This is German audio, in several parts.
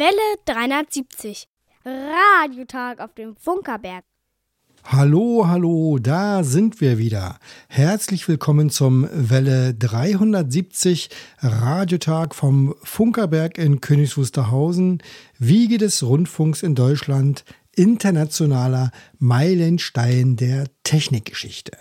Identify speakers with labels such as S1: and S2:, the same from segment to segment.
S1: Welle 370. Radiotag auf dem Funkerberg.
S2: Hallo, hallo, da sind wir wieder. Herzlich willkommen zum Welle 370 Radiotag vom Funkerberg in Königs Wusterhausen, Wiege des Rundfunks in Deutschland, internationaler Meilenstein der Technikgeschichte.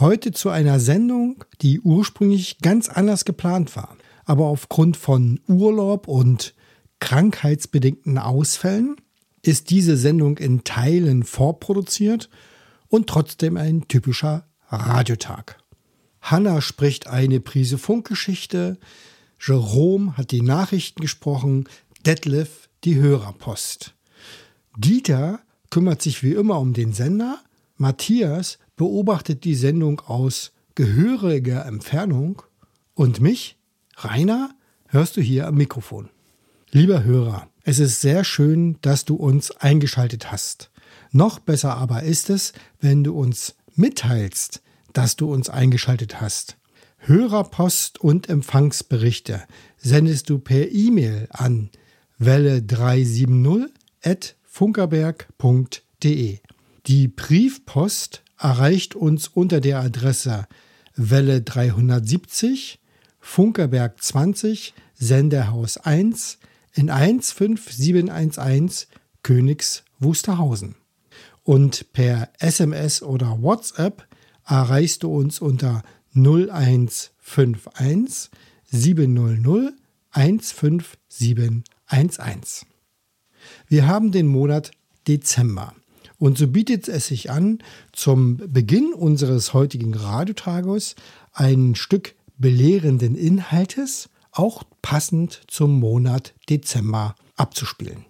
S2: Heute zu einer Sendung, die ursprünglich ganz anders geplant war, aber aufgrund von Urlaub und krankheitsbedingten Ausfällen ist diese Sendung in Teilen vorproduziert und trotzdem ein typischer Radiotag. Hanna spricht eine Prise Funkgeschichte, Jerome hat die Nachrichten gesprochen, Detlef die Hörerpost. Dieter kümmert sich wie immer um den Sender, Matthias beobachtet die Sendung aus gehöriger Entfernung und mich, Rainer, hörst du hier am Mikrofon. Lieber Hörer, es ist sehr schön, dass du uns eingeschaltet hast. Noch besser aber ist es, wenn du uns mitteilst, dass du uns eingeschaltet hast. Hörerpost und Empfangsberichte sendest du per E-Mail an welle370 at funkerberg.de. Die Briefpost erreicht uns unter der Adresse Welle 370 Funkerberg 20 Senderhaus 1 in 15711 Königs Wusterhausen. Und per SMS oder WhatsApp erreichst du uns unter 0151 700 15711. Wir haben den Monat Dezember. Und so bietet es sich an, zum Beginn unseres heutigen Radiotages ein Stück belehrenden Inhaltes, auch passend zum Monat Dezember, abzuspielen.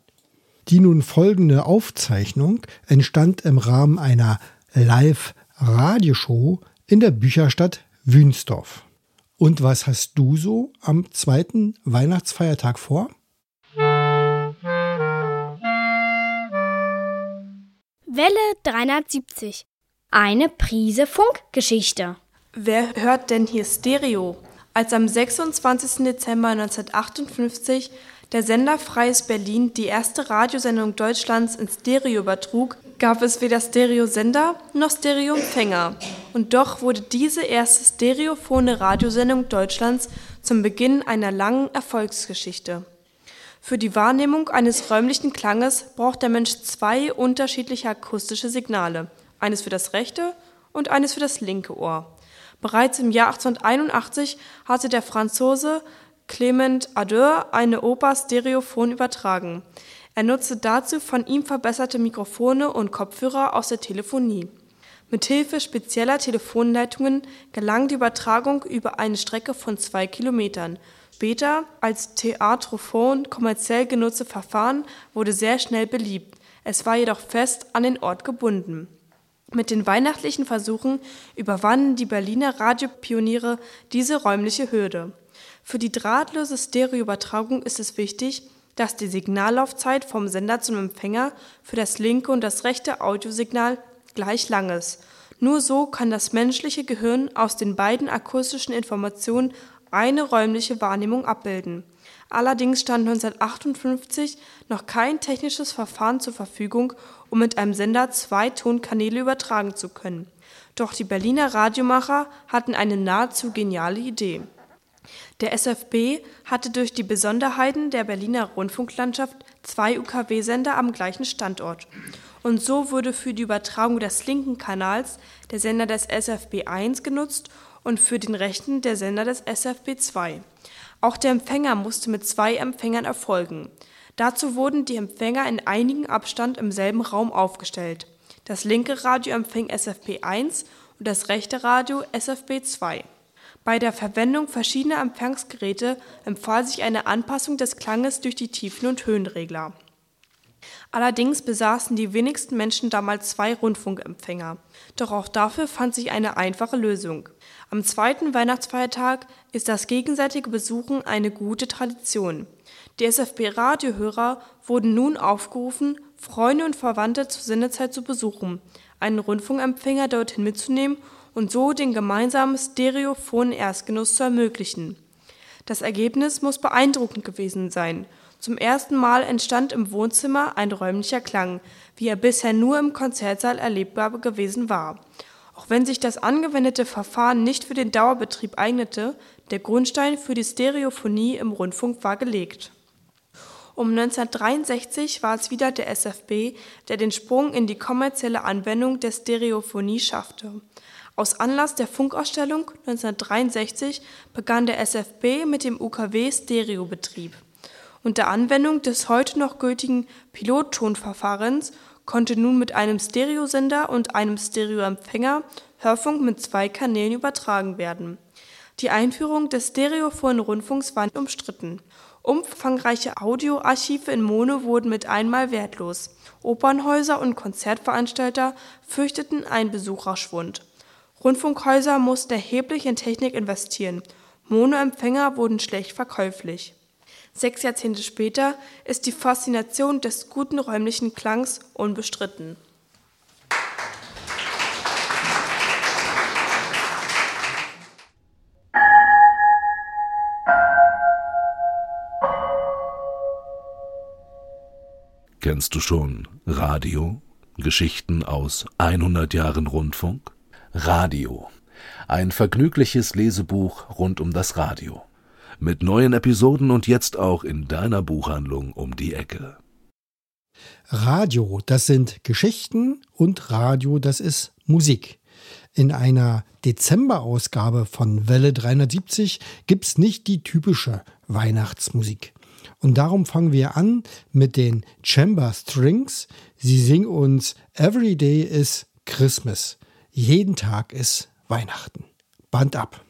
S2: Die nun folgende Aufzeichnung entstand im Rahmen einer Live-Radioshow in der Bücherstadt Wünsdorf. Und was hast du so am zweiten Weihnachtsfeiertag vor?
S1: Welle 370. Eine Prise Funkgeschichte.
S3: Wer hört denn hier Stereo? Als am 26. Dezember 1958 der Sender Freies Berlin die erste Radiosendung Deutschlands in Stereo übertrug, gab es weder Stereosender noch Stereoempfänger. Und doch wurde diese erste stereophone Radiosendung Deutschlands zum Beginn einer langen Erfolgsgeschichte. Für die Wahrnehmung eines räumlichen Klanges braucht der Mensch zwei unterschiedliche akustische Signale, eines für das rechte und eines für das linke Ohr. Bereits im Jahr 1881 hatte der Franzose Clement Ader eine Oper stereophon übertragen. Er nutzte dazu von ihm verbesserte Mikrofone und Kopfhörer aus der Telefonie. Mithilfe spezieller Telefonleitungen gelang die Übertragung über eine Strecke von zwei Kilometern. Später als Theatrophon kommerziell genutzte Verfahren wurde sehr schnell beliebt. Es war jedoch fest an den Ort gebunden. Mit den weihnachtlichen Versuchen überwanden die Berliner Radiopioniere diese räumliche Hürde. Für die drahtlose Stereoübertragung ist es wichtig, dass die Signallaufzeit vom Sender zum Empfänger für das linke und das rechte Audiosignal gleich lang ist. Nur so kann das menschliche Gehirn aus den beiden akustischen Informationen eine räumliche Wahrnehmung abbilden. Allerdings stand 1958 noch kein technisches Verfahren zur Verfügung, um mit einem Sender zwei Tonkanäle übertragen zu können. Doch die Berliner Radiomacher hatten eine nahezu geniale Idee. Der SFB hatte durch die Besonderheiten der Berliner Rundfunklandschaft zwei UKW-Sender am gleichen Standort. Und so wurde für die Übertragung des linken Kanals der Sender des SFB 1 genutzt und für den rechten der Sender des SFB 2. Auch der Empfänger musste mit zwei Empfängern erfolgen. Dazu wurden die Empfänger in einigem Abstand im selben Raum aufgestellt. Das linke Radio empfing SFB 1 und das rechte Radio SFB 2. Bei der Verwendung verschiedener Empfangsgeräte empfahl sich eine Anpassung des Klanges durch die Tiefen- und Höhenregler. Allerdings besaßen die wenigsten Menschen damals zwei Rundfunkempfänger. Doch auch dafür fand sich eine einfache Lösung. Am zweiten Weihnachtsfeiertag ist das gegenseitige Besuchen eine gute Tradition. Die SFB-Radiohörer wurden nun aufgerufen, Freunde und Verwandte zur Sendezeit zu besuchen, einen Rundfunkempfänger dorthin mitzunehmen und so den gemeinsamen stereophonen Erstgenuss zu ermöglichen. Das Ergebnis muss beeindruckend gewesen sein. Zum ersten Mal entstand im Wohnzimmer ein räumlicher Klang, wie er bisher nur im Konzertsaal erlebbar gewesen war. Auch wenn sich das angewendete Verfahren nicht für den Dauerbetrieb eignete, der Grundstein für die Stereophonie im Rundfunk war gelegt. Um 1963 war es wieder der SFB, der den Sprung in die kommerzielle Anwendung der Stereophonie schaffte. Aus Anlass der Funkausstellung 1963 begann der SFB mit dem UKW-Stereobetrieb. Unter Anwendung des heute noch gültigen Pilottonverfahrens konnte nun mit einem Stereosender und einem Stereoempfänger Hörfunk mit zwei Kanälen übertragen werden. Die Einführung des stereophonen Rundfunks war umstritten. Umfangreiche Audioarchive in Mono wurden mit einmal wertlos. Opernhäuser und Konzertveranstalter fürchteten einen Besucherschwund. Rundfunkhäuser mussten erheblich in Technik investieren. Monoempfänger wurden schlecht verkäuflich. Sechs Jahrzehnte später ist die Faszination des guten räumlichen Klangs unbestritten.
S4: Kennst du schon Radio? Geschichten aus 100 Jahren Rundfunk? Radio. Ein vergnügliches Lesebuch rund um das Radio mit neuen Episoden und jetzt auch in deiner Buchhandlung um die Ecke.
S5: Radio, das sind Geschichten und Radio, das ist Musik. In einer Dezemberausgabe von Welle 370 gibt's nicht die typische Weihnachtsmusik. Und darum fangen wir an mit den Chamber Strings. Sie singen uns Every Day is Christmas. Jeden Tag ist Weihnachten. Band ab.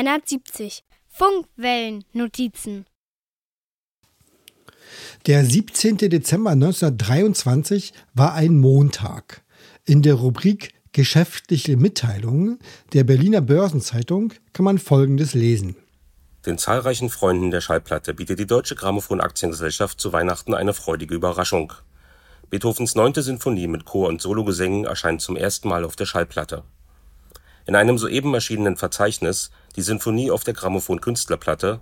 S1: 370. Funkwellennotizen.
S2: Der 17. Dezember 1923 war ein Montag. In der Rubrik Geschäftliche Mitteilungen der Berliner Börsenzeitung kann man Folgendes lesen.
S6: Den zahlreichen Freunden der Schallplatte bietet die Deutsche Grammophon Aktiengesellschaft zu Weihnachten eine freudige Überraschung. Beethovens neunte Sinfonie mit Chor und Sologesängen erscheint zum ersten Mal auf der Schallplatte. In einem soeben erschienenen Verzeichnis Die Sinfonie auf der Grammophon Künstlerplatte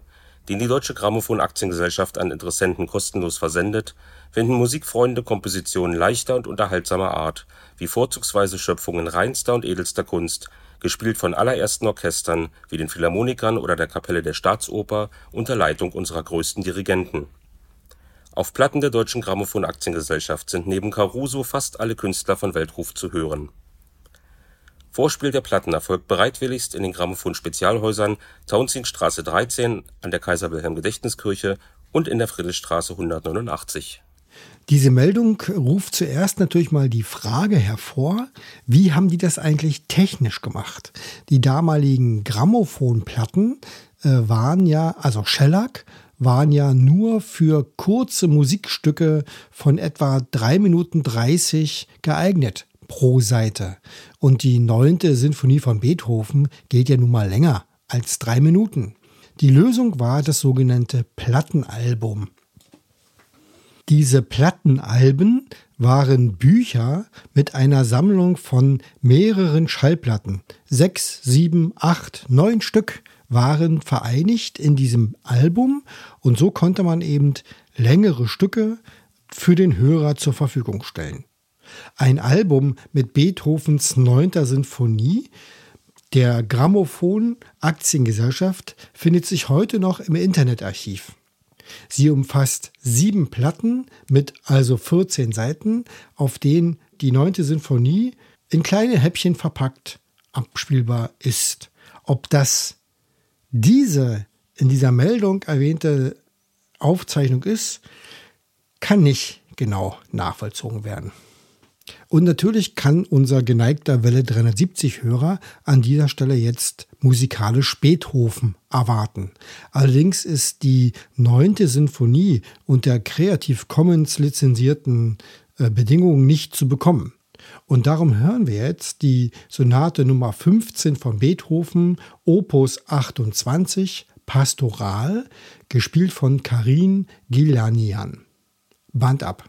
S6: den die Deutsche Grammophon Aktiengesellschaft an Interessenten kostenlos versendet, finden Musikfreunde Kompositionen leichter und unterhaltsamer Art, wie vorzugsweise Schöpfungen reinster und edelster Kunst, gespielt von allerersten Orchestern wie den Philharmonikern oder der Kapelle der Staatsoper unter Leitung unserer größten Dirigenten. Auf Platten der Deutschen Grammophon Aktiengesellschaft sind neben Caruso fast alle Künstler von Weltruf zu hören Vorspiel der Platten erfolgt bereitwilligst in den Grammophon-Spezialhäusern Tauentzienstraße 13 an der Kaiser-Wilhelm-Gedächtniskirche und in der Friedrichstraße 189.
S2: Diese Meldung ruft zuerst natürlich mal die Frage hervor, wie haben die das eigentlich technisch gemacht? Die damaligen Grammophonplatten äh, waren ja, also Shellac, waren ja nur für kurze Musikstücke von etwa 3 Minuten 30 geeignet pro Seite. Und die neunte Sinfonie von Beethoven geht ja nun mal länger als drei Minuten. Die Lösung war das sogenannte Plattenalbum. Diese Plattenalben waren Bücher mit einer Sammlung von mehreren Schallplatten. Sechs, sieben, acht, neun Stück waren vereinigt in diesem Album und so konnte man eben längere Stücke für den Hörer zur Verfügung stellen. Ein Album mit Beethovens 9. Sinfonie der Grammophon Aktiengesellschaft findet sich heute noch im Internetarchiv. Sie umfasst sieben Platten mit also 14 Seiten, auf denen die 9. Sinfonie in kleine Häppchen verpackt abspielbar ist. Ob das diese in dieser Meldung erwähnte Aufzeichnung ist, kann nicht genau nachvollzogen werden. Und natürlich kann unser geneigter Welle 370 Hörer an dieser Stelle jetzt musikalisch Beethoven erwarten. Allerdings ist die neunte Sinfonie unter Creative Commons lizenzierten äh, Bedingungen nicht zu bekommen. Und darum hören wir jetzt die Sonate Nummer 15 von Beethoven, Opus 28, Pastoral, gespielt von Karin Gilanian. Band ab.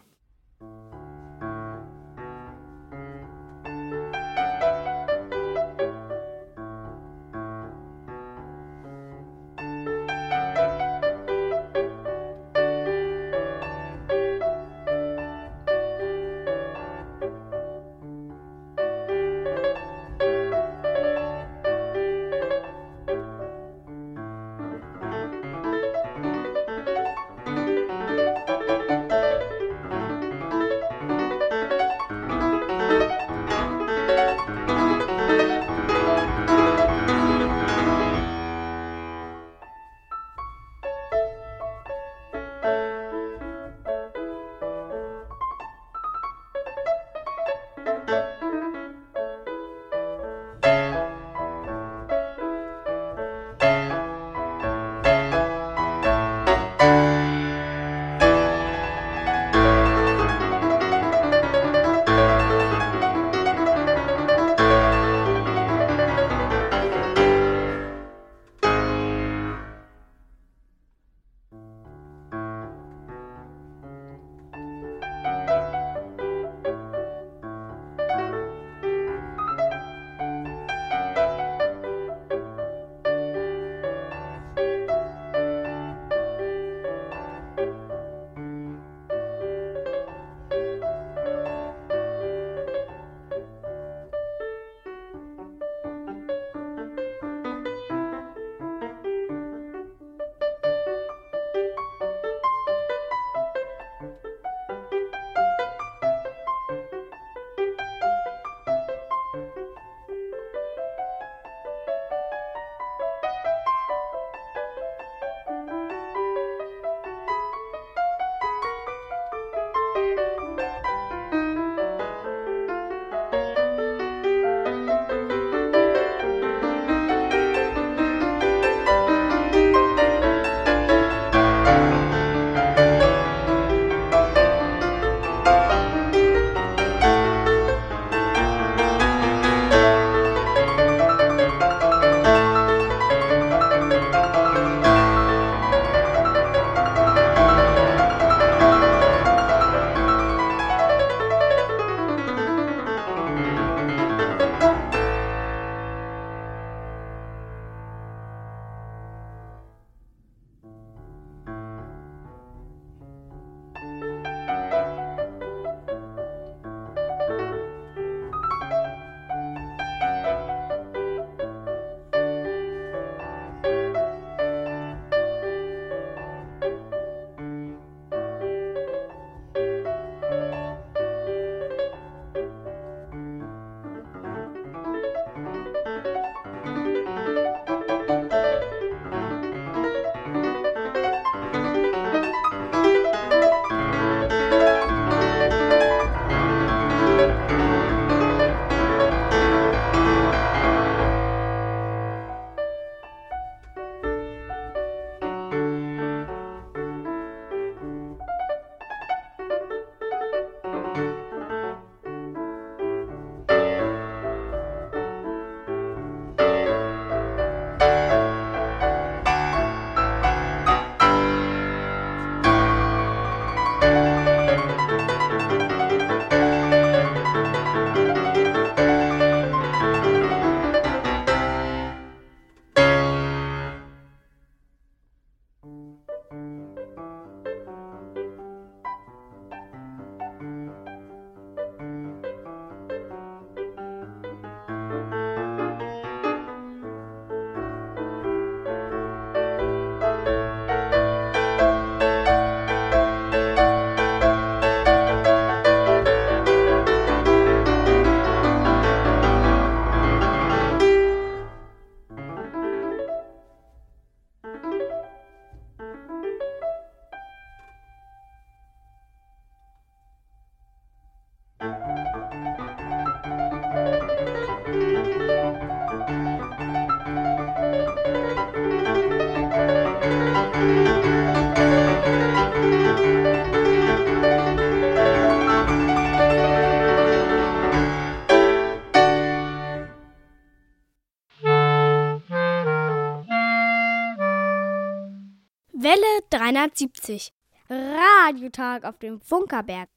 S1: 370. Radiotag auf dem Funkerberg.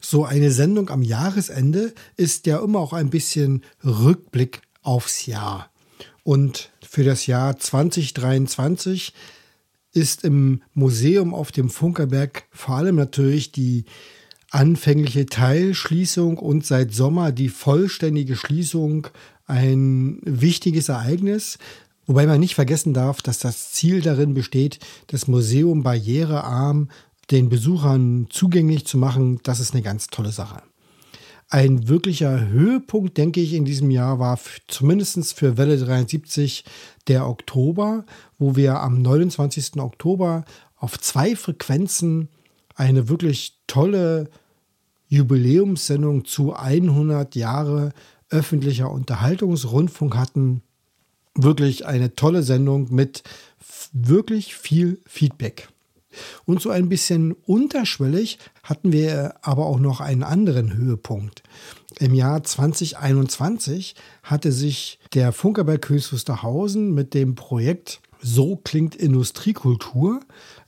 S2: So eine Sendung am Jahresende ist ja immer auch ein bisschen Rückblick aufs Jahr. Und für das Jahr 2023 ist im Museum auf dem Funkerberg vor allem natürlich die anfängliche Teilschließung und seit Sommer die vollständige Schließung ein wichtiges Ereignis, wobei man nicht vergessen darf, dass das Ziel darin besteht, das Museum barrierearm den Besuchern zugänglich zu machen. Das ist eine ganz tolle Sache. Ein wirklicher Höhepunkt, denke ich, in diesem Jahr war zumindest für Welle 73 der Oktober, wo wir am 29. Oktober auf zwei Frequenzen eine wirklich tolle Jubiläumssendung zu 100 Jahre öffentlicher Unterhaltungsrundfunk hatten. Wirklich eine tolle Sendung mit wirklich viel Feedback. Und so ein bisschen unterschwellig hatten wir aber auch noch einen anderen Höhepunkt. Im Jahr 2021 hatte sich der Funkerberg Höchst Wusterhausen mit dem Projekt So klingt Industriekultur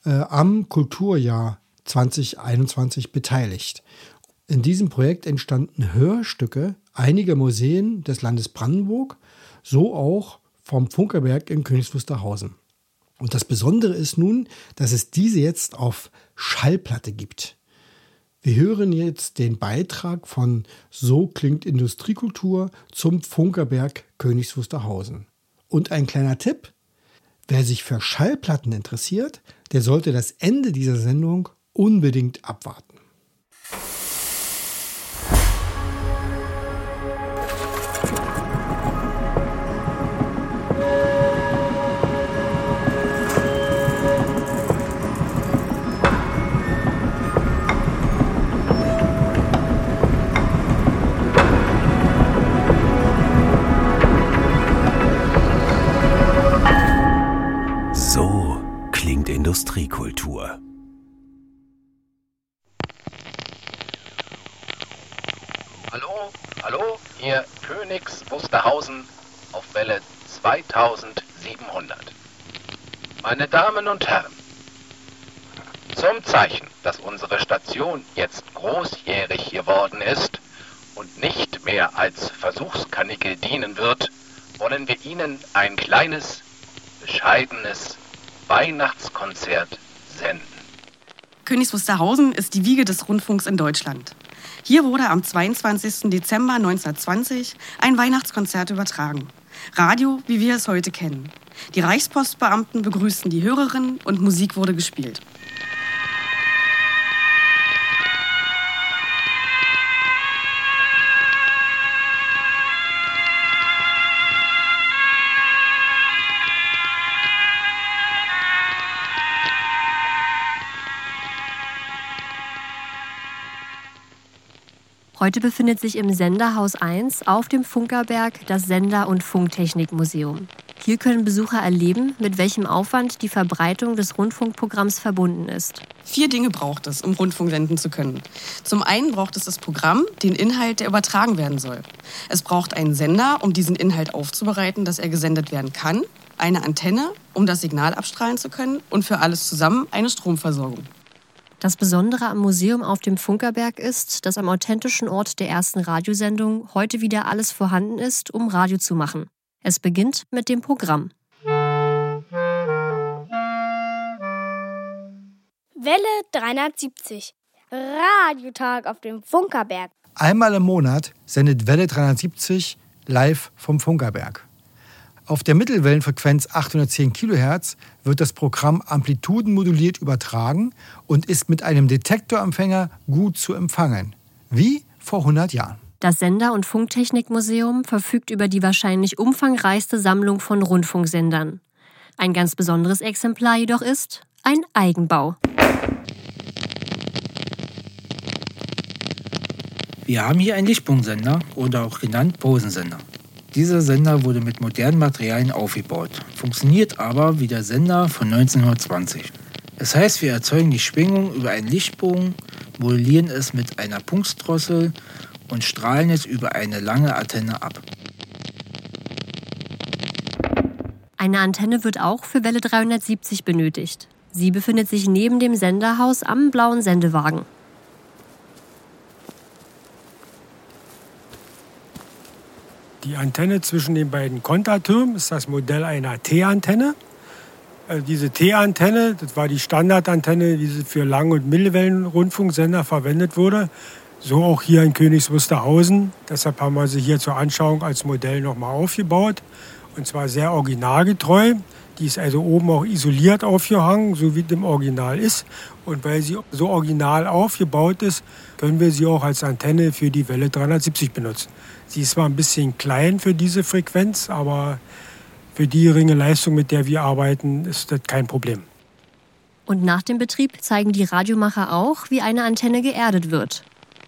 S2: äh, am Kulturjahr 2021 beteiligt. In diesem Projekt entstanden Hörstücke einiger Museen des Landes Brandenburg, so auch vom Funkerberg in Königs Wusterhausen. Und das Besondere ist nun, dass es diese jetzt auf Schallplatte gibt. Wir hören jetzt den Beitrag von So klingt Industriekultur zum Funkerberg Königs Wusterhausen. Und ein kleiner Tipp, wer sich für Schallplatten interessiert, der sollte das Ende dieser Sendung unbedingt abwarten.
S7: Industriekultur.
S8: Hallo, hallo, hier Königs Wusterhausen auf Welle 2700. Meine Damen und Herren, zum Zeichen, dass unsere Station jetzt großjährig geworden ist und nicht mehr als Versuchskanickel dienen wird, wollen wir Ihnen ein kleines, bescheidenes Weihnachtskonzert senden.
S9: Königs Wusterhausen ist die Wiege des Rundfunks in Deutschland. Hier wurde am 22. Dezember 1920 ein Weihnachtskonzert übertragen. Radio, wie wir es heute kennen. Die Reichspostbeamten begrüßten die Hörerinnen und Musik wurde gespielt.
S10: Heute befindet sich im Senderhaus 1 auf dem Funkerberg das Sender- und Funktechnikmuseum. Hier können Besucher erleben, mit welchem Aufwand die Verbreitung des Rundfunkprogramms verbunden ist.
S9: Vier Dinge braucht es, um Rundfunk senden zu können. Zum einen braucht es das Programm, den Inhalt, der übertragen werden soll. Es braucht einen Sender, um diesen Inhalt aufzubereiten, dass er gesendet werden kann, eine Antenne, um das Signal abstrahlen zu können und für alles zusammen eine Stromversorgung.
S10: Das Besondere am Museum auf dem Funkerberg ist, dass am authentischen Ort der ersten Radiosendung heute wieder alles vorhanden ist, um Radio zu machen. Es beginnt mit dem Programm.
S1: Welle 370. Radiotag auf dem Funkerberg.
S2: Einmal im Monat sendet Welle 370 live vom Funkerberg. Auf der Mittelwellenfrequenz 810 kHz wird das Programm amplitudenmoduliert übertragen und ist mit einem Detektorempfänger gut zu empfangen. Wie vor 100 Jahren.
S10: Das Sender- und Funktechnikmuseum verfügt über die wahrscheinlich umfangreichste Sammlung von Rundfunksendern. Ein ganz besonderes Exemplar jedoch ist ein Eigenbau.
S11: Wir haben hier einen Lichtpunktensender oder auch genannt Posensender. Dieser Sender wurde mit modernen Materialien aufgebaut, funktioniert aber wie der Sender von 1920. Das heißt, wir erzeugen die Schwingung über einen Lichtbogen, modellieren es mit einer Punktdrossel und strahlen es über eine lange Antenne ab.
S10: Eine Antenne wird auch für Welle 370 benötigt. Sie befindet sich neben dem Senderhaus am blauen Sendewagen.
S12: Antenne zwischen den beiden Kontertürmen ist das Modell einer T-Antenne. Also diese T-Antenne, das war die Standardantenne, die für Lang- und Mittelwellenrundfunksender verwendet wurde. So auch hier in Königs Wusterhausen. Deshalb haben wir sie hier zur Anschauung als Modell nochmal aufgebaut. Und zwar sehr originalgetreu. Die ist also oben auch isoliert aufgehangen, so wie im Original ist. Und weil sie so original aufgebaut ist, können wir sie auch als Antenne für die Welle 370 benutzen. Sie ist zwar ein bisschen klein für diese Frequenz, aber für die geringe Leistung, mit der wir arbeiten, ist das kein Problem.
S10: Und nach dem Betrieb zeigen die Radiomacher auch, wie eine Antenne geerdet wird.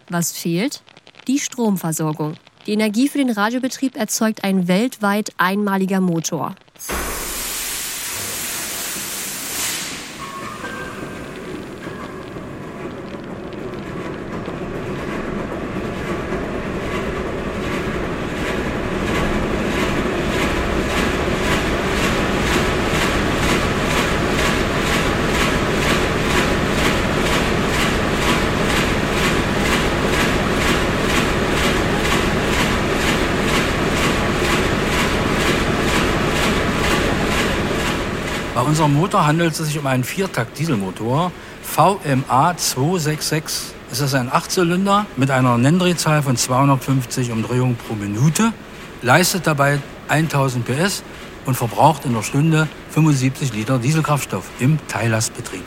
S10: Was fehlt? Die Stromversorgung. Die Energie für den Radiobetrieb erzeugt ein weltweit einmaliger Motor.
S13: Bei unserem Motor handelt es sich um einen Viertakt-Dieselmotor VMA 266. Es ist ein Achtzylinder mit einer Nenndrehzahl von 250 Umdrehungen pro Minute, leistet dabei 1000 PS und verbraucht in der Stunde 75 Liter Dieselkraftstoff im Teillastbetrieb.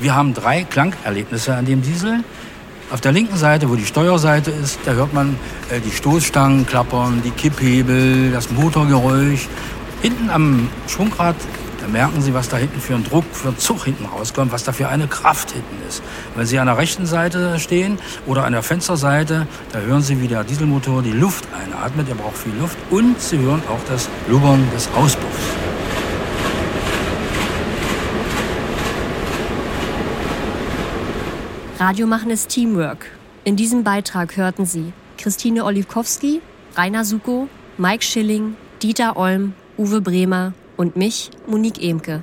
S13: Wir haben drei Klangerlebnisse an dem Diesel. Auf der linken Seite, wo die Steuerseite ist, da hört man äh, die Stoßstangen klappern, die Kipphebel, das Motorgeräusch. Hinten am Schwungrad da merken Sie, was da hinten für ein Druck, für ein Zug hinten rauskommt, was da für eine Kraft hinten ist. Wenn Sie an der rechten Seite stehen oder an der Fensterseite, da hören Sie, wie der Dieselmotor die Luft einatmet. Er braucht viel Luft. Und Sie hören auch das Blubbern des Auspuffs.
S10: Radio machen ist Teamwork. In diesem Beitrag hörten Sie Christine Olivkowski, Rainer Suko, Mike Schilling, Dieter Olm, Uwe Bremer und mich, Monique Emke.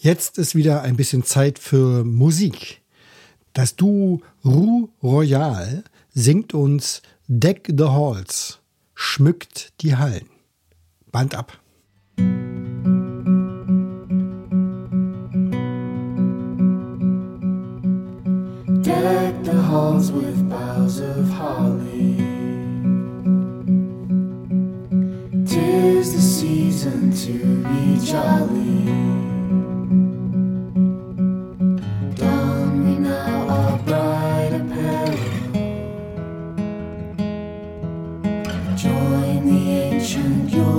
S2: Jetzt ist wieder ein bisschen Zeit für Musik. Das Duo Rue Royal singt uns Deck the Halls, schmückt die Hallen. Band ab.
S14: Deck the halls with boughs of holly. Tis the season to be jolly.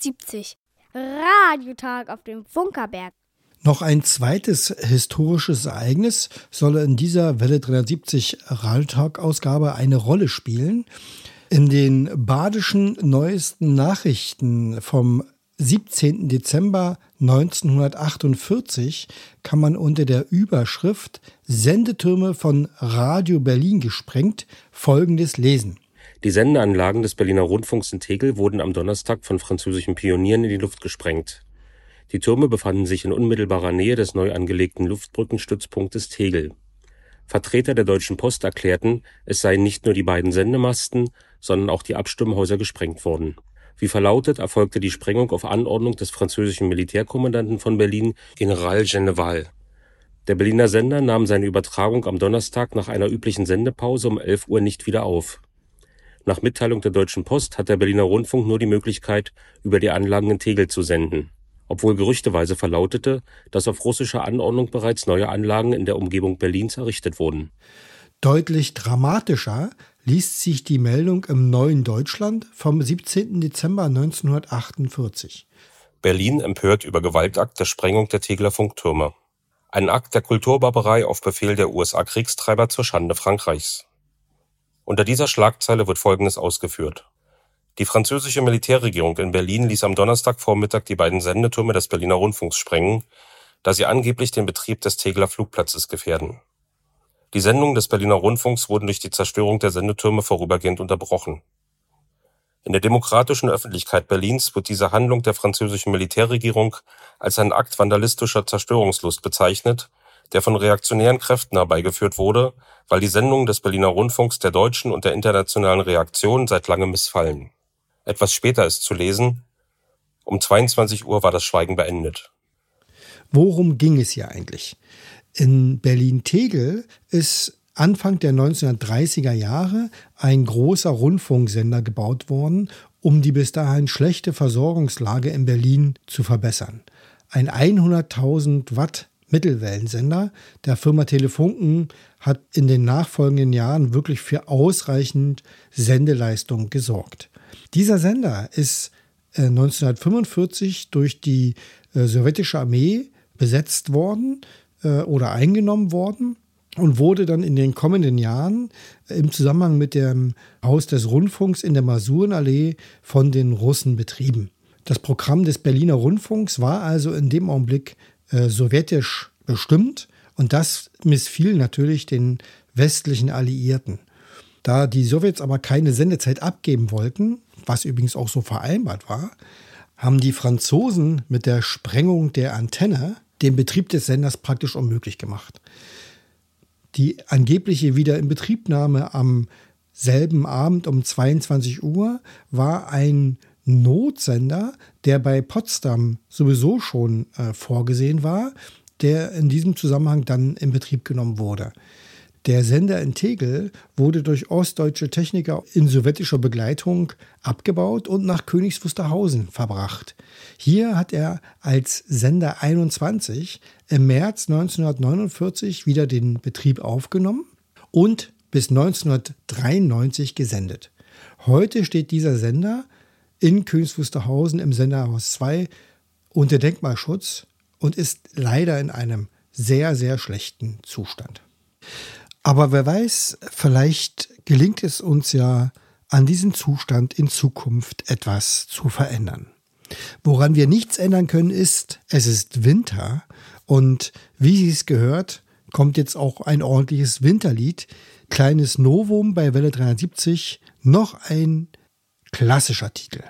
S1: 370. Radiotag auf dem Funkerberg.
S2: Noch ein zweites historisches Ereignis soll in dieser Welle 370 Radiotag-Ausgabe eine Rolle spielen. In den badischen neuesten Nachrichten vom 17. Dezember 1948 kann man unter der Überschrift Sendetürme von Radio Berlin gesprengt Folgendes lesen.
S6: Die Sendeanlagen des Berliner Rundfunks in Tegel wurden am Donnerstag von französischen Pionieren in die Luft gesprengt. Die Türme befanden sich in unmittelbarer Nähe des neu angelegten Luftbrückenstützpunktes Tegel. Vertreter der Deutschen Post erklärten, es seien nicht nur die beiden Sendemasten, sondern auch die Abstimmhäuser gesprengt worden. Wie verlautet, erfolgte die Sprengung auf Anordnung des französischen Militärkommandanten von Berlin, General Geneval. Der Berliner Sender nahm seine Übertragung am Donnerstag nach einer üblichen Sendepause um 11 Uhr nicht wieder auf. Nach Mitteilung der Deutschen Post hat der Berliner Rundfunk nur die Möglichkeit, über die Anlagen in Tegel zu senden. Obwohl gerüchteweise verlautete, dass auf russische Anordnung bereits neue Anlagen in der Umgebung Berlins errichtet wurden.
S2: Deutlich dramatischer liest sich die Meldung im Neuen Deutschland vom 17. Dezember 1948.
S6: Berlin empört über Gewaltakt der Sprengung der Tegeler Funktürme. Ein Akt der Kulturbarbarei auf Befehl der USA-Kriegstreiber zur Schande Frankreichs. Unter dieser Schlagzeile wird Folgendes ausgeführt. Die französische Militärregierung in Berlin ließ am Donnerstagvormittag die beiden Sendetürme des Berliner Rundfunks sprengen, da sie angeblich den Betrieb des Tegeler Flugplatzes gefährden. Die Sendungen des Berliner Rundfunks wurden durch die Zerstörung der Sendetürme vorübergehend unterbrochen. In der demokratischen Öffentlichkeit Berlins wird diese Handlung der französischen Militärregierung als ein Akt vandalistischer Zerstörungslust bezeichnet, der von reaktionären Kräften herbeigeführt wurde, weil die Sendungen des Berliner Rundfunks der deutschen und der internationalen Reaktion seit langem missfallen. Etwas später ist zu lesen, um 22 Uhr war das Schweigen beendet.
S2: Worum ging es hier eigentlich? In Berlin-Tegel ist Anfang der 1930er Jahre ein großer Rundfunksender gebaut worden, um die bis dahin schlechte Versorgungslage in Berlin zu verbessern. Ein 100.000 Watt Mittelwellensender der Firma Telefunken hat in den nachfolgenden Jahren wirklich für ausreichend Sendeleistung gesorgt. Dieser Sender ist äh, 1945 durch die äh, sowjetische Armee besetzt worden äh, oder eingenommen worden und wurde dann in den kommenden Jahren im Zusammenhang mit dem Haus des Rundfunks in der Masurenallee von den Russen betrieben. Das Programm des Berliner Rundfunks war also in dem Augenblick äh, sowjetisch bestimmt und das missfiel natürlich den westlichen Alliierten. Da die Sowjets aber keine Sendezeit abgeben wollten, was übrigens auch so vereinbart war, haben die Franzosen mit der Sprengung der Antenne den Betrieb des Senders praktisch unmöglich gemacht. Die angebliche Wiederinbetriebnahme am selben Abend um 22 Uhr war ein Notsender, der bei Potsdam sowieso schon äh, vorgesehen war, der in diesem Zusammenhang dann in Betrieb genommen wurde. Der Sender in Tegel wurde durch ostdeutsche Techniker in sowjetischer Begleitung abgebaut und nach Königs Wusterhausen verbracht. Hier hat er als Sender 21 im März 1949 wieder den Betrieb aufgenommen und bis 1993 gesendet. Heute steht dieser Sender in Königs Wusterhausen im Senderhaus 2 unter Denkmalschutz und ist leider in einem sehr, sehr schlechten Zustand. Aber wer weiß, vielleicht gelingt es uns ja, an diesem Zustand in Zukunft etwas zu verändern. Woran wir nichts ändern können, ist, es ist Winter und wie Sie es gehört, kommt jetzt auch ein ordentliches Winterlied. kleines Novum bei Welle 370, noch ein klassischer Titel.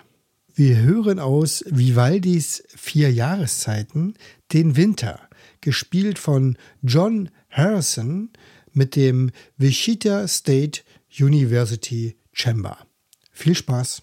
S2: Wir hören aus Vivaldis Vier Jahreszeiten den Winter, gespielt von John Harrison mit dem Wichita State University Chamber. Viel Spaß!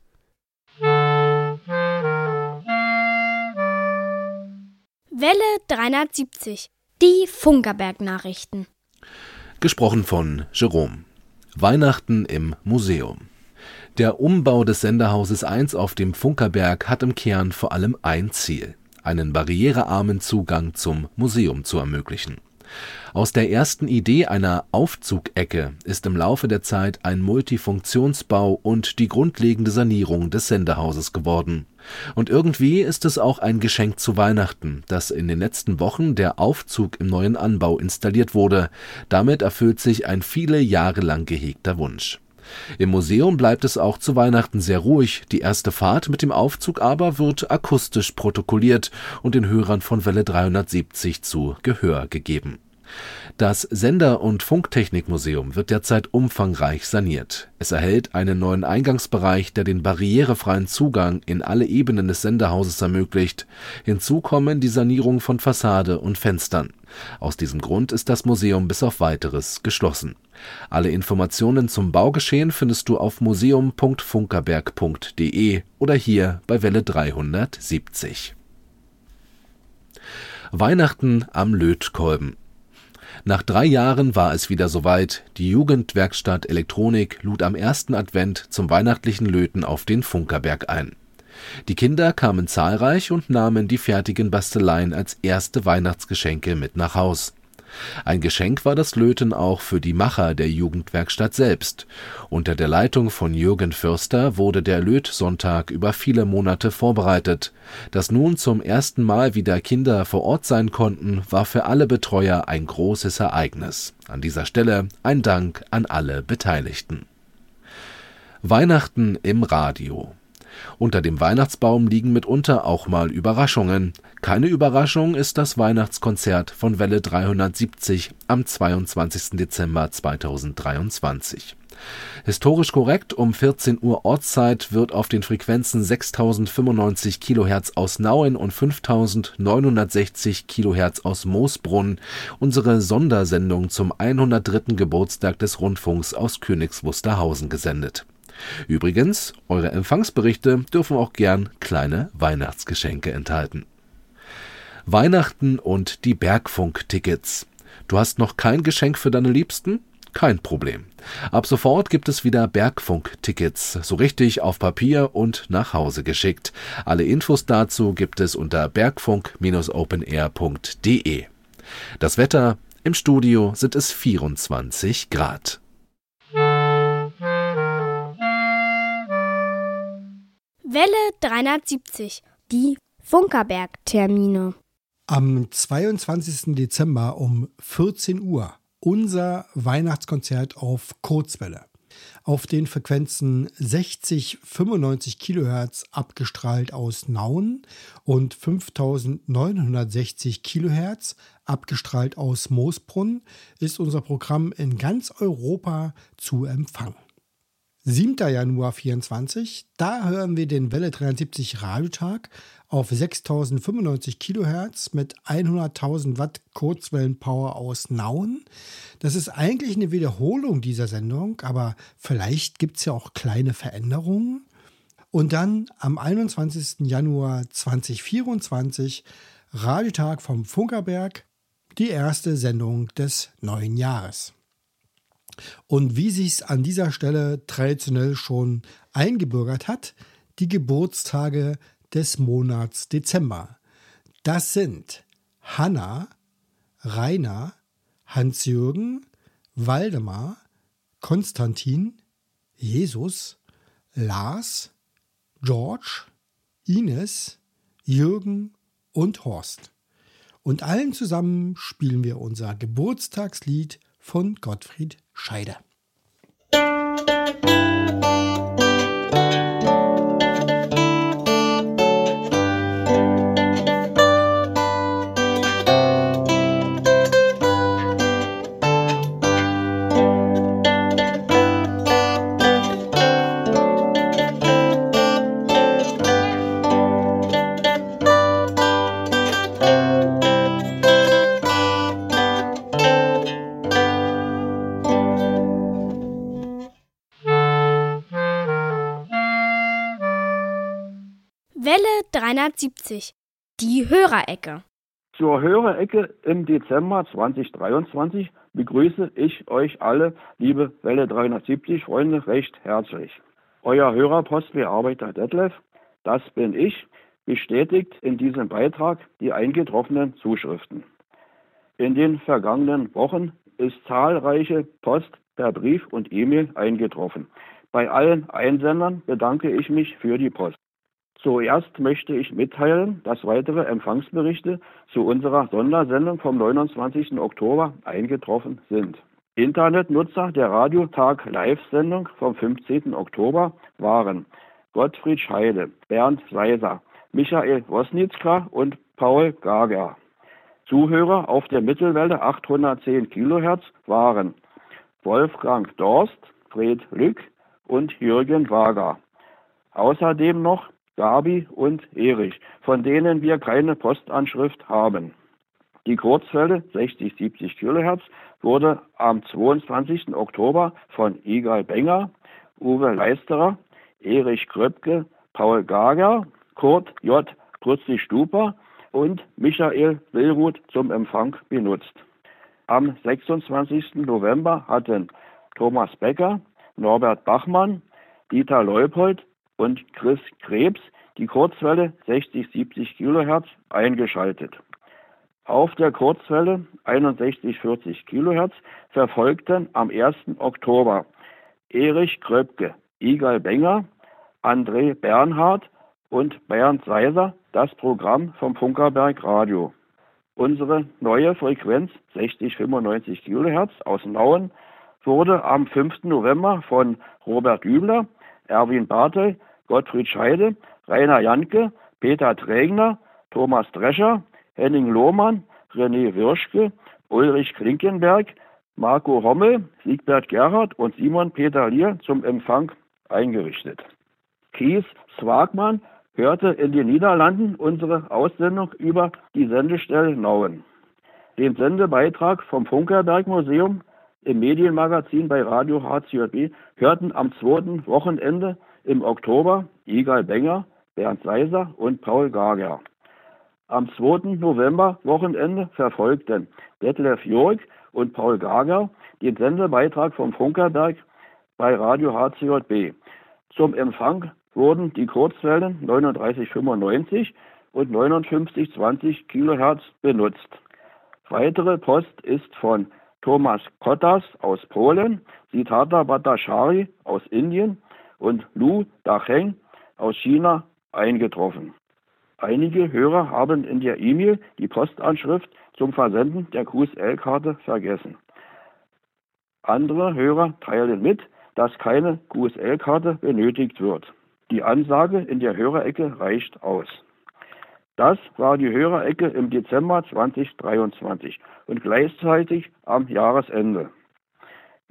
S1: Welle 370. Die Funkerberg-Nachrichten.
S4: Gesprochen von Jerome. Weihnachten im Museum. Der Umbau des Senderhauses 1 auf dem Funkerberg hat im Kern vor allem ein Ziel, einen barrierearmen Zugang zum Museum zu ermöglichen. Aus der ersten Idee einer Aufzugecke ist im Laufe der Zeit ein Multifunktionsbau und die grundlegende Sanierung des Senderhauses geworden. Und irgendwie ist es auch ein Geschenk zu Weihnachten, dass in den letzten Wochen der Aufzug im neuen Anbau installiert wurde. Damit erfüllt sich ein viele Jahre lang gehegter Wunsch. Im Museum bleibt es auch zu Weihnachten sehr ruhig. Die erste Fahrt mit dem Aufzug aber wird akustisch protokolliert und den Hörern von Welle 370 zu Gehör gegeben. Das Sender- und Funktechnikmuseum wird derzeit umfangreich saniert. Es erhält einen neuen Eingangsbereich, der den barrierefreien Zugang in alle Ebenen des Senderhauses ermöglicht. Hinzu kommen die Sanierung von Fassade und Fenstern. Aus diesem Grund ist das Museum bis auf weiteres geschlossen. Alle Informationen zum Baugeschehen findest du auf museum.funkerberg.de oder hier bei Welle 370. Weihnachten am Lötkolben. Nach drei Jahren war es wieder soweit. Die Jugendwerkstatt Elektronik lud am ersten Advent zum weihnachtlichen Löten auf den Funkerberg ein. Die Kinder kamen zahlreich und nahmen die fertigen Basteleien als erste Weihnachtsgeschenke mit nach Haus. Ein Geschenk war das Löten auch für die Macher der Jugendwerkstatt selbst. Unter der Leitung von Jürgen Förster wurde der Lötsonntag über viele Monate vorbereitet. Dass nun zum ersten Mal wieder Kinder vor Ort sein konnten, war für alle Betreuer ein großes Ereignis. An dieser Stelle ein Dank an alle Beteiligten. Weihnachten im Radio. Unter dem Weihnachtsbaum liegen mitunter auch mal Überraschungen. Keine Überraschung ist das Weihnachtskonzert von Welle 370 am 22. Dezember 2023. Historisch korrekt um 14 Uhr Ortszeit wird auf den Frequenzen 6095 kHz aus Nauen und 5960 kHz aus Moosbrunn unsere Sondersendung zum 103. Geburtstag des Rundfunks aus Königs Wusterhausen gesendet. Übrigens, eure Empfangsberichte dürfen auch gern kleine Weihnachtsgeschenke enthalten. Weihnachten und die Bergfunk-Tickets. Du hast noch kein Geschenk für deine Liebsten? Kein Problem. Ab sofort gibt es wieder Bergfunk-Tickets, so richtig auf Papier und nach Hause geschickt. Alle Infos dazu gibt es unter bergfunk-openair.de. Das Wetter im Studio sind es 24 Grad.
S1: Welle 370, die Funkerberg-Termine.
S2: Am 22. Dezember um 14 Uhr unser Weihnachtskonzert auf Kurzwelle. Auf den Frequenzen 60, 95 Kilohertz abgestrahlt aus Nauen und 5960 Kilohertz abgestrahlt aus Moosbrunn ist unser Programm in ganz Europa zu empfangen. 7. Januar 24, da hören wir den Welle 73 Radiotag auf 6095 Kilohertz mit 100.000 Watt Kurzwellenpower aus Nauen. Das ist eigentlich eine Wiederholung dieser Sendung, aber vielleicht gibt es ja auch kleine Veränderungen. Und dann am 21. Januar 2024 Radiotag vom Funkerberg, die erste Sendung des neuen Jahres. Und wie sich's an dieser Stelle traditionell schon eingebürgert hat, die Geburtstage des Monats Dezember. Das sind Hanna, Rainer, Hans-Jürgen, Waldemar, Konstantin, Jesus, Lars, George, Ines, Jürgen und Horst. Und allen zusammen spielen wir unser Geburtstagslied von Gottfried Scheider.
S1: 370, die Hörerecke.
S15: Zur Hörerecke im Dezember 2023 begrüße ich euch alle, liebe Welle 370 Freunde, recht herzlich. Euer Hörerpostbearbeiter Detlef, das bin ich, bestätigt in diesem Beitrag die eingetroffenen Zuschriften. In den vergangenen Wochen ist zahlreiche Post per Brief und E-Mail eingetroffen. Bei allen Einsendern bedanke ich mich für die Post. Zuerst möchte ich mitteilen, dass weitere Empfangsberichte zu unserer Sondersendung vom 29. Oktober eingetroffen sind. Internetnutzer der Radiotag Live-Sendung vom 15. Oktober waren Gottfried Scheide, Bernd Seiser, Michael Wosnitzka und Paul Gager. Zuhörer auf der Mittelwelle 810 Kilohertz waren Wolfgang Dorst, Fred Lück und Jürgen Wager. Außerdem noch Gabi und Erich, von denen wir keine Postanschrift haben. Die Kurzwelle 60-70 Kilohertz wurde am 22. Oktober von Igal Benger, Uwe Leisterer, Erich Kröpke, Paul Gager, Kurt J. Prützig-Stuper und Michael Willruth zum Empfang benutzt. Am 26. November hatten Thomas Becker, Norbert Bachmann, Dieter Leupold und Chris Krebs die Kurzwelle 60-70 Kilohertz eingeschaltet. Auf der Kurzwelle 61-40 Kilohertz verfolgten am 1. Oktober Erich Kröpke, Igal Benger, André Bernhard und Bernd Seiser das Programm vom Funkerberg Radio. Unsere neue Frequenz 60-95 Kilohertz aus Nauen wurde am 5. November von Robert Übler, Erwin Bartel, Gottfried Scheide, Rainer Janke, Peter Trägner, Thomas Drescher, Henning Lohmann, René Wirschke, Ulrich Klinkenberg, Marco Rommel, Siegbert Gerhard und Simon Peter Lier zum Empfang eingerichtet. Kies Swagmann hörte in den Niederlanden unsere Aussendung über die Sendestelle Nauen. Den Sendebeitrag vom Funkerberg Museum im Medienmagazin bei Radio HCJB hörten am zweiten Wochenende im Oktober Igal Benger, Bernd Seiser und Paul Gager. Am 2. November Wochenende verfolgten Detlef Jörg und Paul Gager den Sendebeitrag vom Funkerberg bei Radio HCJB. Zum Empfang wurden die Kurzwellen 3995 und 5920 Kilohertz benutzt. Weitere Post ist von Thomas Kottas aus Polen, Sitata Bhattacharya aus Indien und Lu Dacheng aus China eingetroffen. Einige Hörer haben in der E-Mail die Postanschrift zum Versenden der QSL-Karte vergessen. Andere Hörer teilen mit, dass keine QSL-Karte benötigt wird. Die Ansage in der Hörerecke reicht aus. Das war die Hörerecke im Dezember 2023 und gleichzeitig am Jahresende.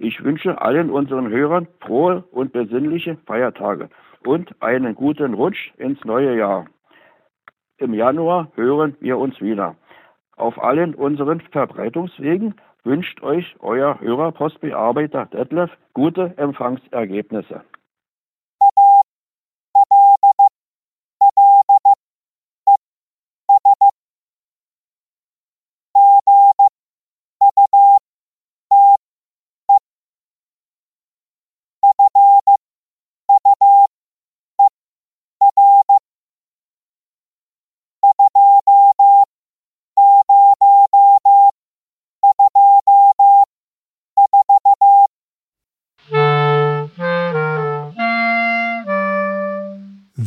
S15: Ich wünsche allen unseren Hörern frohe und besinnliche Feiertage und einen guten Rutsch ins neue Jahr. Im Januar hören wir uns wieder. Auf allen unseren Verbreitungswegen wünscht euch euer Hörerpostbearbeiter Detlef gute Empfangsergebnisse.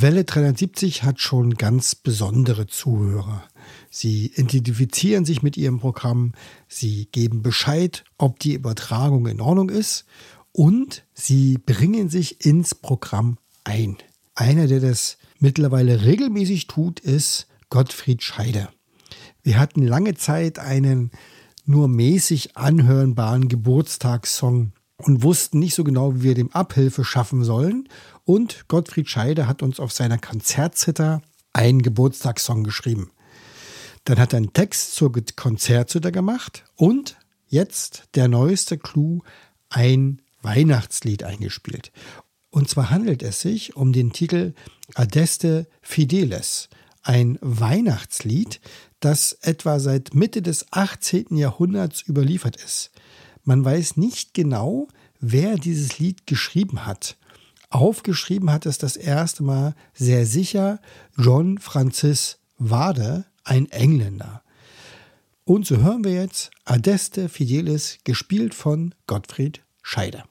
S2: Welle 370 hat schon ganz besondere Zuhörer. Sie identifizieren sich mit ihrem Programm, sie geben Bescheid, ob die Übertragung in Ordnung ist und sie bringen sich ins Programm ein. Einer, der das mittlerweile regelmäßig tut, ist Gottfried Scheide. Wir hatten lange Zeit einen nur mäßig anhörbaren Geburtstagssong und wussten nicht so genau, wie wir dem Abhilfe schaffen sollen. Und Gottfried Scheide hat uns auf seiner Konzertzitter einen Geburtstagssong geschrieben. Dann hat er einen Text zur Konzertzitter gemacht und jetzt der neueste Clou, ein Weihnachtslied eingespielt. Und zwar handelt es sich um den Titel Adeste Fideles, ein Weihnachtslied, das etwa seit Mitte des 18. Jahrhunderts überliefert ist. Man weiß nicht genau, wer dieses Lied geschrieben hat. Aufgeschrieben hat es das erste Mal sehr sicher John Francis Wade, ein Engländer. Und so hören wir jetzt Adeste Fidelis, gespielt von Gottfried Scheide.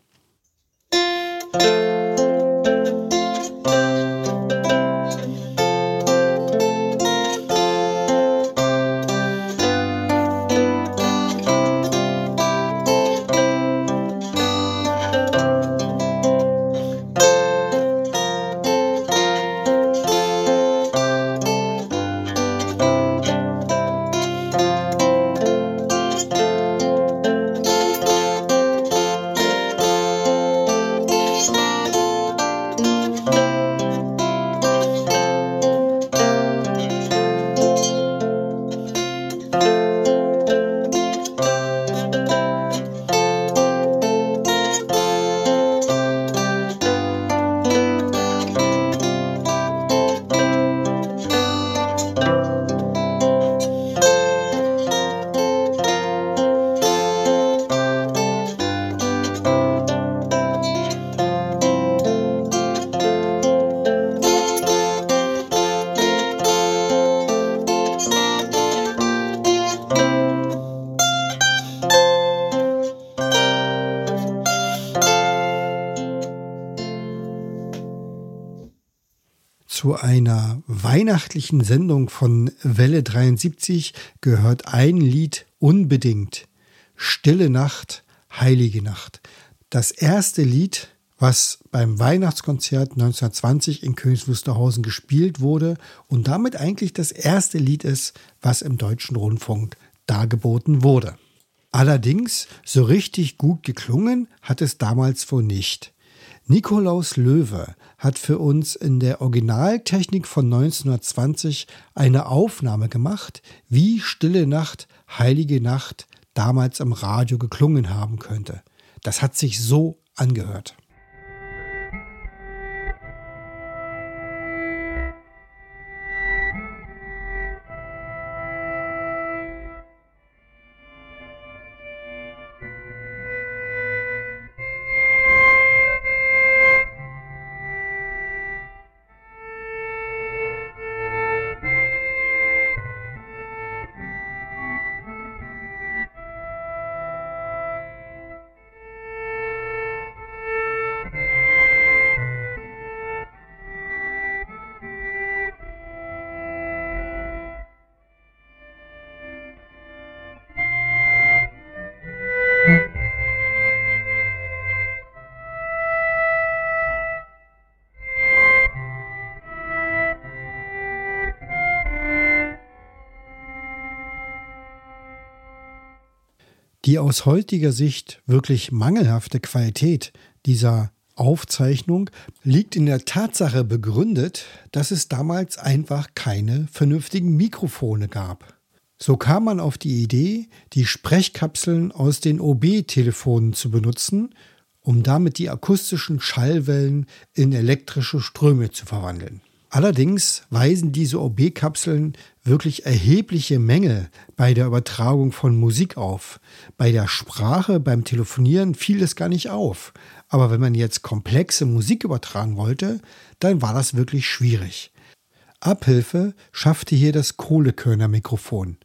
S2: Zu einer weihnachtlichen Sendung von Welle 73 gehört ein Lied unbedingt. Stille Nacht, heilige Nacht. Das erste Lied, was beim Weihnachtskonzert 1920 in Königs Wusterhausen gespielt wurde und damit eigentlich das erste Lied ist, was im deutschen Rundfunk dargeboten wurde. Allerdings, so richtig gut geklungen hat es damals wohl nicht. Nikolaus Löwe hat für uns in der Originaltechnik von 1920 eine Aufnahme gemacht, wie Stille Nacht, Heilige Nacht damals im Radio geklungen haben könnte. Das hat sich so angehört. Die aus heutiger Sicht wirklich mangelhafte Qualität dieser Aufzeichnung liegt in der Tatsache begründet, dass es damals einfach keine vernünftigen Mikrofone gab. So kam man auf die Idee, die Sprechkapseln aus den OB-Telefonen zu benutzen, um damit die akustischen Schallwellen in elektrische Ströme zu verwandeln. Allerdings weisen diese OB-Kapseln wirklich erhebliche Mängel bei der Übertragung von Musik auf. Bei der Sprache, beim Telefonieren fiel es gar nicht auf. Aber wenn man jetzt komplexe Musik übertragen wollte, dann war das wirklich schwierig. Abhilfe schaffte hier das Kohlekörner-Mikrofon.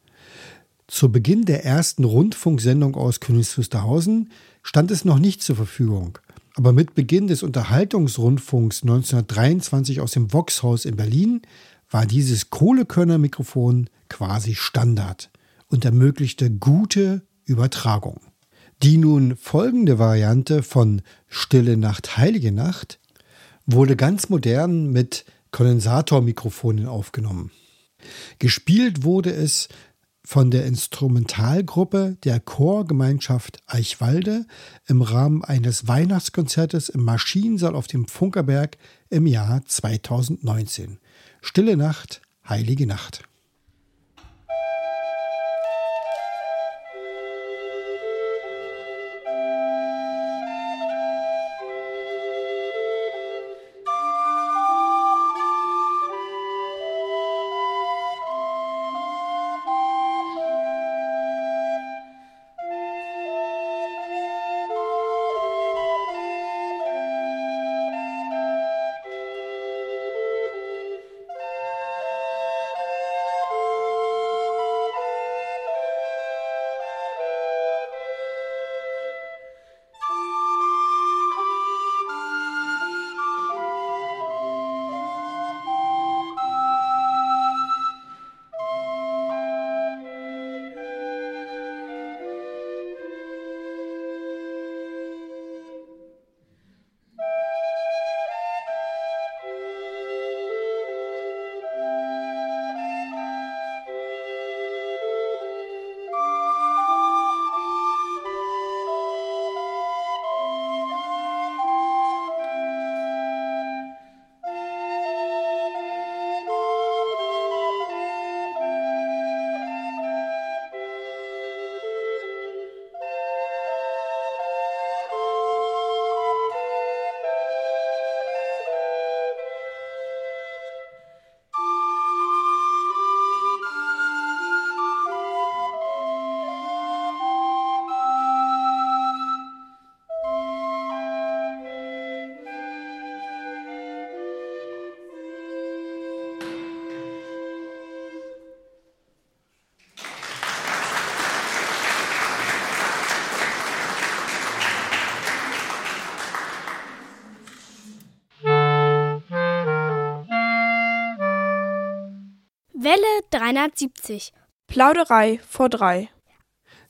S2: Zu Beginn der ersten Rundfunksendung aus Königs Wusterhausen stand es noch nicht zur Verfügung. Aber mit Beginn des Unterhaltungsrundfunks 1923 aus dem Voxhaus in Berlin war dieses Kohlekörner-Mikrofon quasi Standard und ermöglichte gute Übertragung. Die nun folgende Variante von Stille Nacht, Heilige Nacht wurde ganz modern mit Kondensatormikrofonen aufgenommen. Gespielt wurde es von der Instrumentalgruppe der Chorgemeinschaft Eichwalde im Rahmen eines Weihnachtskonzertes im Maschinensaal auf dem Funkerberg im Jahr 2019. Stille Nacht, heilige Nacht.
S1: Welle 370.
S3: Plauderei vor drei.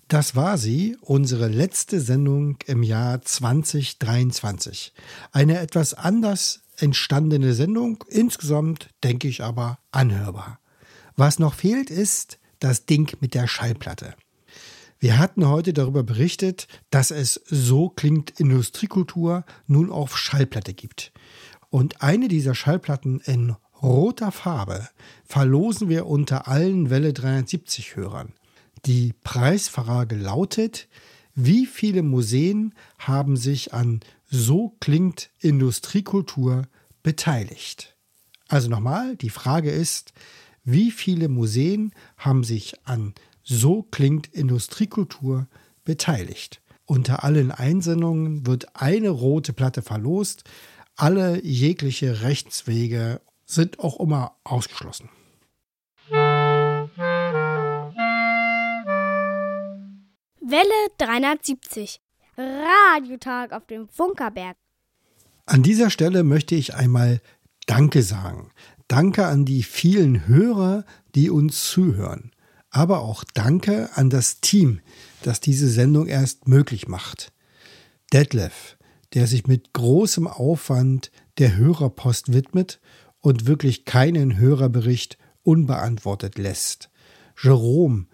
S2: Das war sie, unsere letzte Sendung im Jahr 2023. Eine etwas anders entstandene Sendung, insgesamt denke ich aber anhörbar. Was noch fehlt, ist das Ding mit der Schallplatte. Wir hatten heute darüber berichtet, dass es so klingt Industriekultur nun auf Schallplatte gibt. Und eine dieser Schallplatten in roter Farbe verlosen wir unter allen Welle 370 Hörern. Die Preisfrage lautet, wie viele Museen haben sich an So klingt Industriekultur beteiligt? Also nochmal, die Frage ist, wie viele Museen haben sich an So klingt Industriekultur beteiligt? Unter allen Einsendungen wird eine rote Platte verlost. Alle jegliche Rechtswege sind auch immer ausgeschlossen.
S1: Welle 370. Radiotag auf dem Funkerberg.
S2: An dieser Stelle möchte ich einmal Danke sagen. Danke an die vielen Hörer, die uns zuhören. Aber auch Danke an das Team, das diese Sendung erst möglich macht. Detlef, der sich mit großem Aufwand der Hörerpost widmet und wirklich keinen Hörerbericht unbeantwortet lässt. Jerome,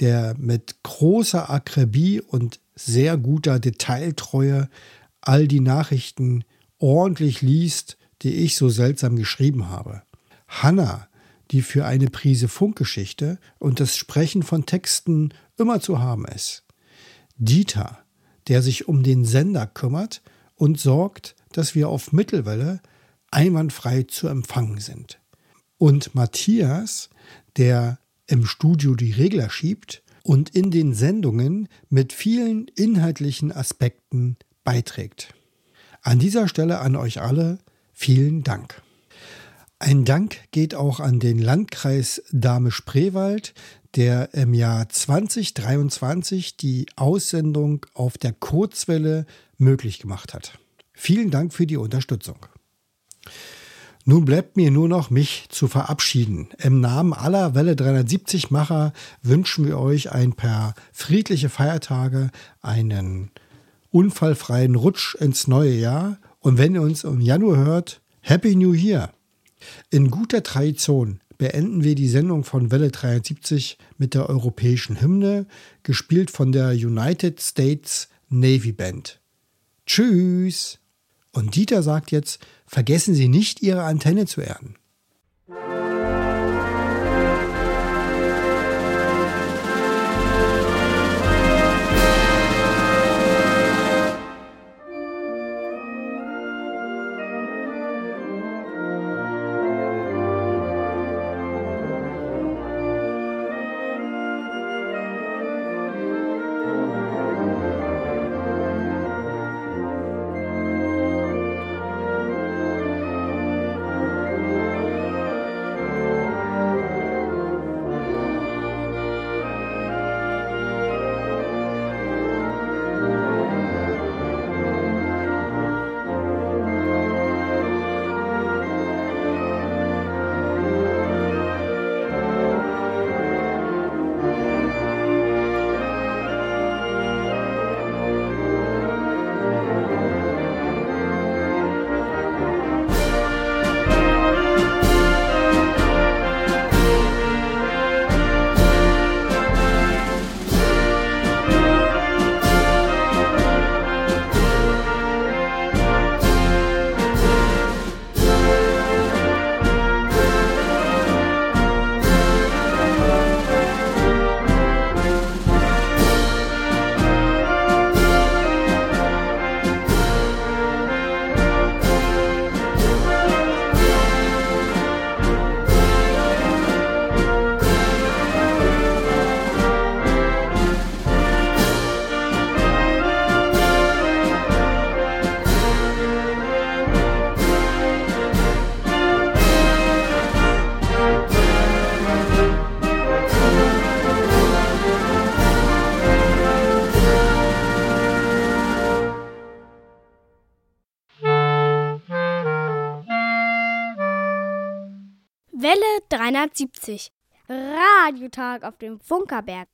S2: der mit großer Akribie und sehr guter Detailtreue all die Nachrichten ordentlich liest, die ich so seltsam geschrieben habe. Hanna, die für eine Prise Funkgeschichte und das Sprechen von Texten immer zu haben ist. Dieter, der sich um den Sender kümmert und sorgt, dass wir auf Mittelwelle einwandfrei zu empfangen sind. Und Matthias, der im Studio die Regler schiebt und in den Sendungen mit vielen inhaltlichen Aspekten beiträgt. An dieser Stelle an euch alle vielen Dank. Ein Dank geht auch an den Landkreis Dahme-Spreewald, der im Jahr 2023 die Aussendung auf der Kurzwelle möglich gemacht hat. Vielen Dank für die Unterstützung. Nun bleibt mir nur noch, mich zu verabschieden. Im Namen aller Welle 370 Macher wünschen wir euch ein paar friedliche Feiertage, einen unfallfreien Rutsch ins neue Jahr und wenn ihr uns im Januar hört, Happy New Year! In guter Tradition beenden wir die Sendung von Welle 73 mit der europäischen Hymne, gespielt von der United States Navy Band. Tschüss! Und Dieter sagt jetzt, vergessen Sie nicht, Ihre Antenne zu erden.
S1: Radiotag auf dem Funkerberg.